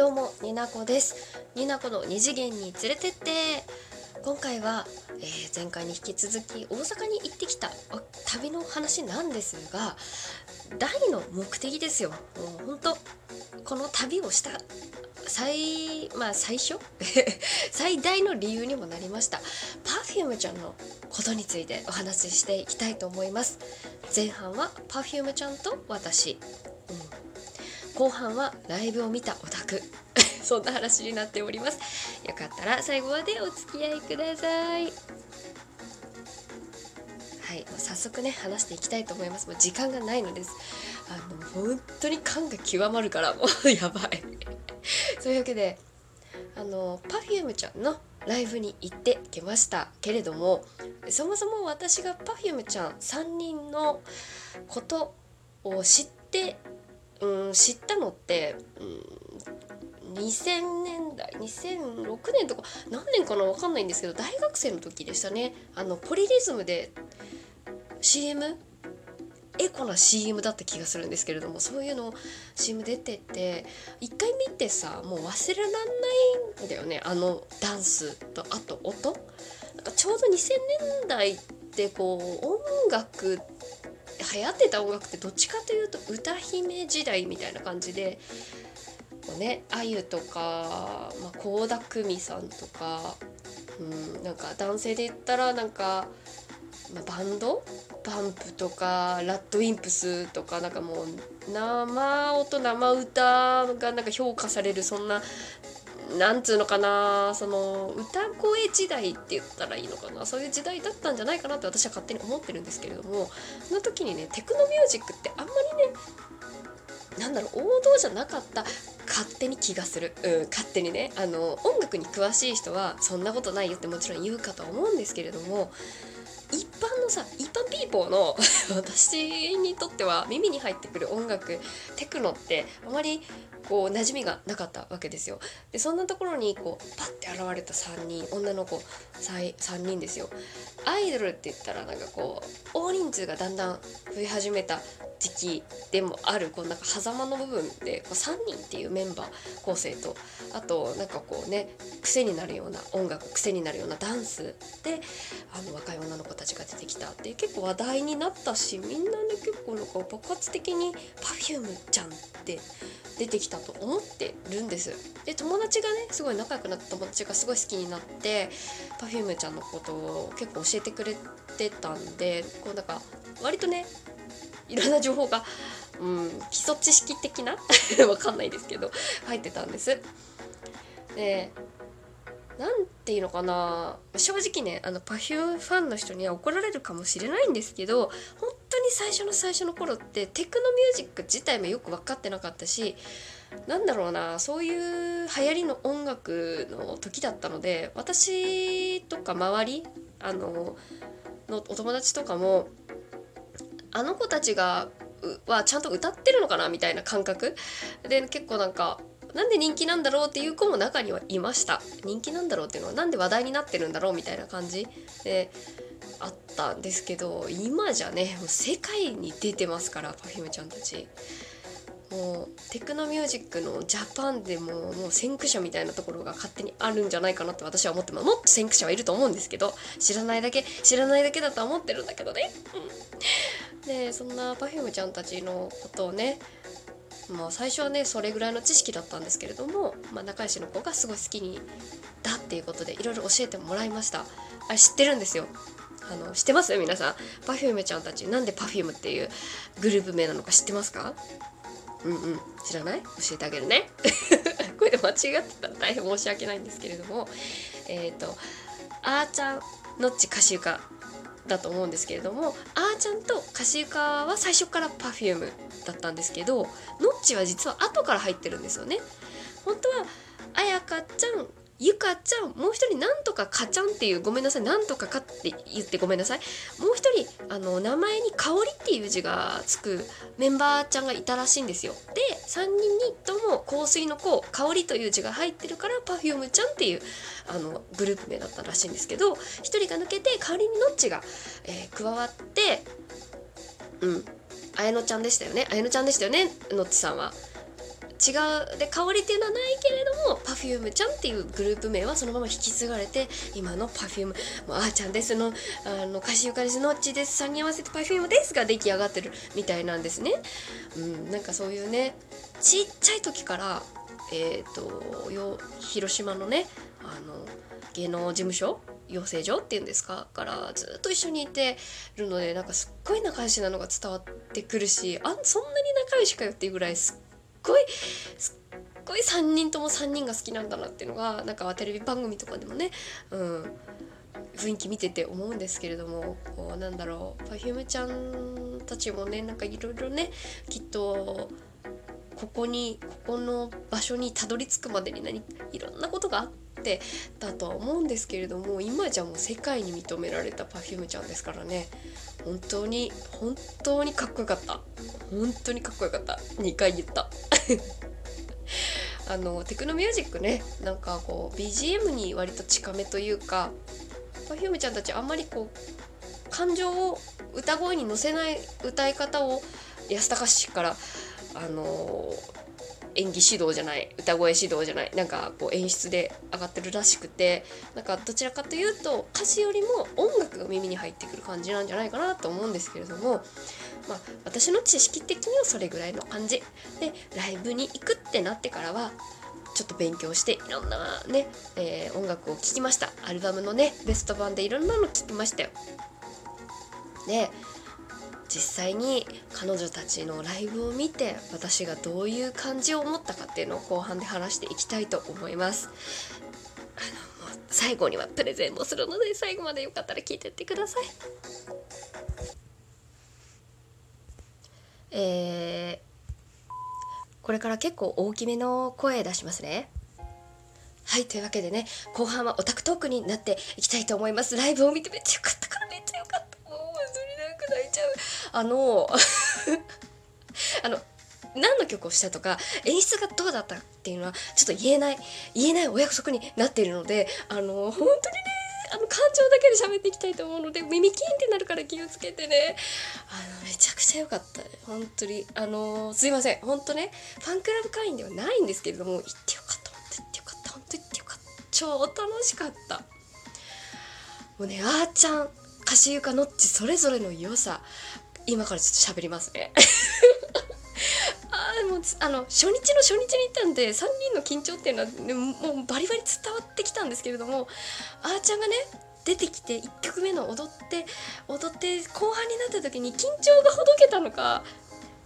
どうもになこです。になこの二次元に連れてって。今回は、えー、前回に引き続き大阪に行ってきた旅の話なんですが大の目的ですよ。もう本当この旅をした最まあ最初？最大の理由にもなりました。Perfume ちゃんのことについてお話ししていきたいと思います。前半は Perfume ちゃんと私、後半はライブを見たオタク。そんな話になっております。よかったら最後までお付き合いください。はい、早速ね話していきたいと思います。もう時間がないのです。あの本当に感が極まるからもう やばい。そういうわけであの Perfume ちゃんのライブに行ってきましたけれどもそもそも私が Perfume ちゃん3人のことを知って、うん、知ったのって、うん、2000年代2006年とか何年かな分かんないんですけど大学生の時でしたね。あのポリリズムで CM エコな CM だった気がするんですけれどもそういうの CM 出てて一回見てさもう忘れらんないんだよね。あのダンスとあと音？なんかちょうど2000年代ってこう音楽流行ってた音楽ってどっちかというと歌姫時代みたいな感じでこうねあゆとか倖、まあ、田來未さんとか、うん、なんか男性で言ったらなんかまあ、バンド？パンプとかラッドウィンプスとかなんかもう生音生歌がなんか評価されるそんななんつうのかなその歌声時代って言ったらいいのかなそういう時代だったんじゃないかなって私は勝手に思ってるんですけれどもその時にねテクノミュージックってあんまりねなんだろう王道じゃなかった勝手に気がする、うん、勝手にねあの音楽に詳しい人はそんなことないよってもちろん言うかと思うんですけれども一般のさ一般ピーポーの 私にとっては耳に入ってくる音楽テクノってあまりこう馴染みがなかったわけですよ。でそんなところにこうパッて現れた3人女の子 3, 3人ですよ。アイドルって言ったらなんかこう大人数がだんだん増え始めた時期でもあるこうなんか狭間の部分でこう3人っていうメンバー構成とあとなんかこうね癖になるような音楽癖になるようなダンスであの若い女の子たちが出てきた。って結構話題になったしみんなね結構なんか爆発的に Perfume ちゃんって出てきたと思ってるんです。で友達がねすごい仲良くなった友達がすごい好きになって Perfume ちゃんのことを結構教えてくれてたんでこうなんか割とねいろんな情報が、うん、基礎知識的な？わかんないですけど入ってたんです。で何て言うのかな。正直ねあの Perfume ファンの人には怒られるかもしれないんですけど本当に最初の最初の頃ってテクノミュージック自体もよく分かってなかったしなんだろうなそういう流行りの音楽の時だったので私とか周りあののお友達とかもあの子たちがはちゃんと歌ってるのかなみたいな感覚。で結構なんかなんで人気なんだろうっていう子も中にはいました。人気なんだろうっていうのはなんで話題になってるんだろうみたいな感じであったんですけど今じゃねもう世界に出てますから Perfume ちゃんたち。もうテクノミュージックのジャパンでももう先駆者みたいなところが勝手にあるんじゃないかなって私は思ってます。もっと先駆者はいると思うんですけど知らないだけ知らないだけだとは思ってるんだけどね、でそんな Perfume ちゃんたちのことをねまあ最初はねそれぐらいの知識だったんですけれども、まあ、仲良しの子がすごい好きにだっていうことでいろいろ教えてもらいました。あれ知ってるんですよ。あの知ってます？皆さん。Perfume ちゃんたち。なんで Perfume っていうグループ名なのか知ってますか？うんうん。知らない？教えてあげるね。これで間違ってたら大変申し訳ないんですけれども。えっ、ー、とあーちゃんのっちかしゆかだと思うんですけれどもあーちゃんとかしゆかは最初から Perfume だったんですけどのっちは実は後から入ってるんですよね。本当はあやかちゃんゆかちゃんもう一人なんとかかちゃんっていうごめんなさいなんとかかって言ってごめんなさい。もう一人あの名前に香りっていう字がつくメンバーちゃんがいたらしいんですよ。で3人にとも香水の子香りという字が入ってるから Perfume ちゃんっていうあのグループ名だったらしいんですけど1人が抜けて代わりにノッチが、えー、加わってうん綾乃ちゃんでしたよね。綾乃ちゃんでしたよねノッチさんは。違うで香りっていうのはないけれども Perfume ちゃんっていうグループ名はそのまま引き継がれて今の Perfume もうあーちゃんですのあの歌詞ゆかですのっちです3に合わせて Perfume ですが出来上がってるみたいなんですね。うん、なんかそういうねちっちゃい時からえっ、ー、とよ広島のねあの芸能事務所養成所っていうんですかからずっと一緒にいてるのでなんかすっごい仲良しなのが伝わってくるしあそんなに仲良しかよっていうぐらいすっごいすっごい3人とも3人が好きなんだなっていうのがなんかテレビ番組とかでもね、うん、雰囲気見てて思うんですけれどもこうなんだろう Perfume ちゃんたちもねなんかいろいろねきっとここにここの場所にたどり着くまでに何いろんなことがあってだとは思うんですけれども今じゃもう世界に認められた Perfume ちゃんですからね本当に本当にかっこよかった。本当にかっこよかった。2回言った。あのテクノミュージックね。なんかこう BGM に割と近めというか Perfume ちゃんたちあんまりこう感情を歌声に乗せない歌い方を安高氏からあの演技指導じゃない歌声指導じゃないなんかこう演出で上がってるらしくてなんかどちらかというと歌詞よりも音楽が耳に入ってくる感じなんじゃないかなと思うんですけれども、まあ、私の知識的にはそれぐらいの感じ。でライブに行くってなってからはちょっと勉強していろんなね、えー、音楽を聴きました。アルバムのねベスト版でいろんなの聴きましたよ。で実際に彼女たちのライブを見て私がどういう感じを思ったかっていうのを後半で話していきたいと思います。あのもう最後にはプレゼンもするので最後までよかったら聞いてってください。えー、これから結構大きめの声出しますね。はいというわけでね後半はオタクトークになっていきたいと思います。ライブを見てめっちゃよかったから。あの あの何の曲をしたとか演出がどうだったっていうのはちょっと言えない言えないお約束になっているのであの本当にねあの感情だけで喋っていきたいと思うので耳キーンってなるから気をつけてね。あのめちゃくちゃ良かった本当に。あのすいません。本当ねファンクラブ会員ではないんですけれども行ってよかった。本当行ってよかった。本当行ってよかった。超楽しかった。もうねあーちゃん歌詞ゆかのっちそれぞれの良さ。今からちょっと喋りますね。あでもあの初日の初日に行ったんで3人の緊張っていうのは、ね、もうバリバリ伝わってきたんですけれどもあーちゃんがね出てきて1曲目の踊って踊って後半になった時に緊張がほどけたのか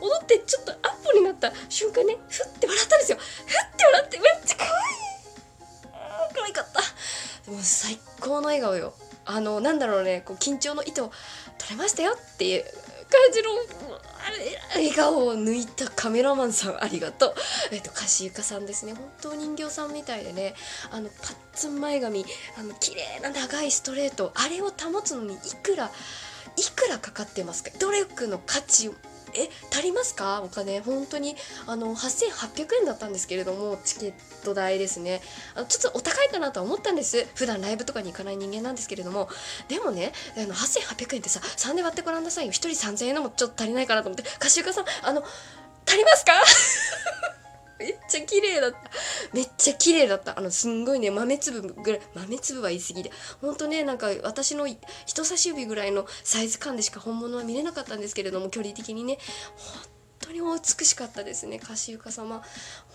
踊ってちょっとアップになった瞬間ねふって笑ったんですよ。ふって笑ってめっちゃ可愛い。可愛かった。も最高の笑顔よ。あのなんだろうねこう緊張の糸取れましたよっていう感じの笑顔を抜いたカメラマンさんありがとう。えっと、かしゆかさんですね。本当人形さんみたいでね、あの、パッツン前髪、あの、綺麗な長いストレート、あれを保つのにいくら、いくらかかってますか？努力の価値え足りますか？お金。本当にあの8800円だったんですけれどもチケット代ですね。あちょっとお高いかなとは思ったんです。普段ライブとかに行かない人間なんですけれども。でもねあの8800円ってさ3で割ってごらんなさいよ。1人3000円のもちょっと足りないかなと思って。歌手家さんあの足りますか？めっちゃ綺麗だった。めっちゃ綺麗だった。あのすんごいね豆粒ぐらい豆粒は言い過ぎでほんとねなんか私の人差し指ぐらいのサイズ感でしか本物は見れなかったんですけれども距離的にね。本当にお美しかったですね歌手床様。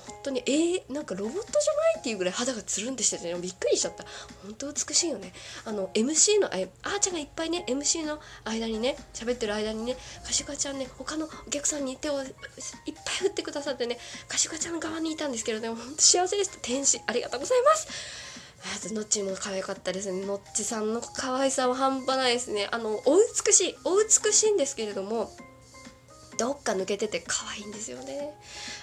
本当にえー、なんかロボットじゃないっていうぐらい肌がつるんでしてて、ね、びっくりしちゃった。本当美しいよね。あの MC のああーちゃんがいっぱいね MC の間にね喋ってる間にねかしかちゃんね他のお客さんに手をいっぱい振ってくださってねかしかちゃん側にいたんですけれども本当幸せです天使ありがとうございます。あとのっちも可愛かったですね。のっちさんの可愛さは半端ないですね。あのお美しいお美しいんですけれどもどっか抜けてて可愛いんですよね。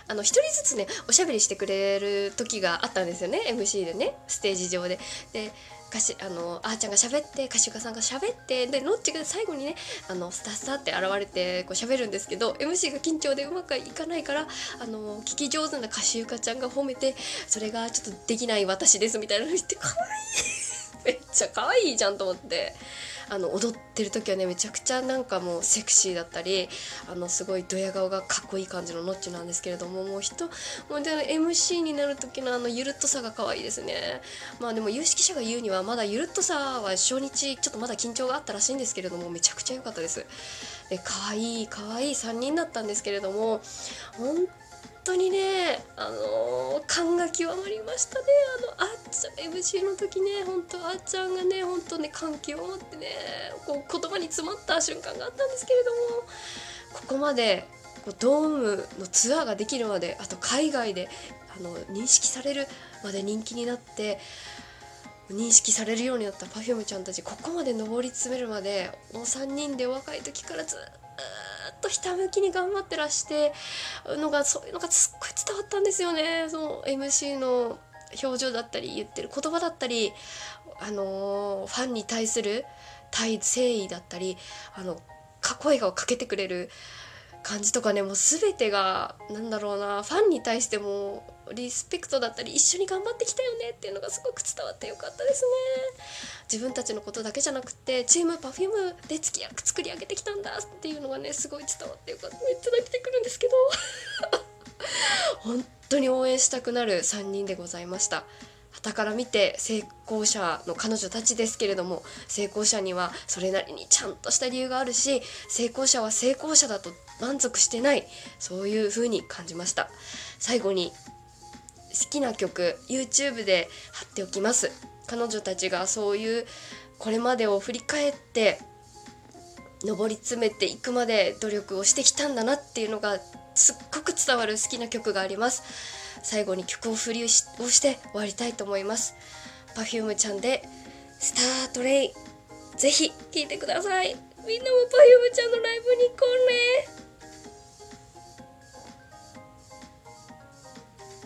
あの一人ずつねおしゃべりしてくれる時があったんですよね。MC でね。ステージ上で。で歌詞あのあーちゃんが喋って歌手家さんが喋ってでノッチが最後にねあのスタスタって現れてこう喋るんですけど MC が緊張でうまくいかないからあの聞き上手な歌手ゆかちゃんが褒めてそれがちょっとできない私ですみたいなの言って可愛い！めっちゃ可愛いじゃんと思って。あの踊ってる時はねめちゃくちゃなんかもうセクシーだったりあのすごいドヤ顔がかっこいい感じのノッチなんですけれどももう人もうで MC になる時のあのゆるっとさが可愛いですね。まあでも有識者が言うにはまだゆるっとさは初日ちょっとまだ緊張があったらしいんですけれどもめちゃくちゃ良かったです。で可愛い可愛い3人だったんですけれども本当にねあの、感が極まりましたね。あのあっちゃん MC の時ね本当あっちゃんがね本当ね感極まってねこう言葉に詰まった瞬間があったんですけれどもここまでこうドームのツアーができるまであと海外であの認識されるまで人気になって認識されるようになった Perfume ちゃんたちここまで上り詰めるまでもう3人で若い時からずっとひたむきに頑張ってらしてのがそういうのがすっごい伝わったんですよね。その MC の表情だったり言ってる言葉だったりあのー、ファンに対する対誠意だったりあの声がかけてくれる感じとかねもう全てが何だろうなファンに対してもリスペクトだったり一緒に頑張ってきたよねっていうのがすごく伝わってよかったですね。自分たちのことだけじゃなくてチーム Perfume で付き作り上げてきたんだっていうのがねすごい伝わってよかった。めっちゃ泣けてくるんですけど。本当に応援したくなる3人でございました。傍から見て成功者の彼女たちですけれども成功者にはそれなりにちゃんとした理由があるし成功者は成功者だと満足してないそういう風に感じました。最後に好きな曲 YouTube で貼っておきます。彼女たちがそういうこれまでを振り返って上り詰めていくまで努力をしてきたんだなっていうのがすっごく伝わる好きな曲があります。最後に曲を振りをして終わりたいと思います。Perfume ちゃんで「スタートレイン」ぜひ聴いてください。みんなも Perfume ちゃんのライブに行こうね。